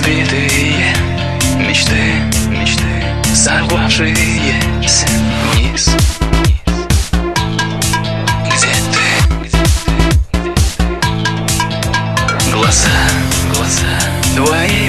Сбитые мечты, мечты, сорвавшиеся вниз. Где ты? Глаза, глаза твои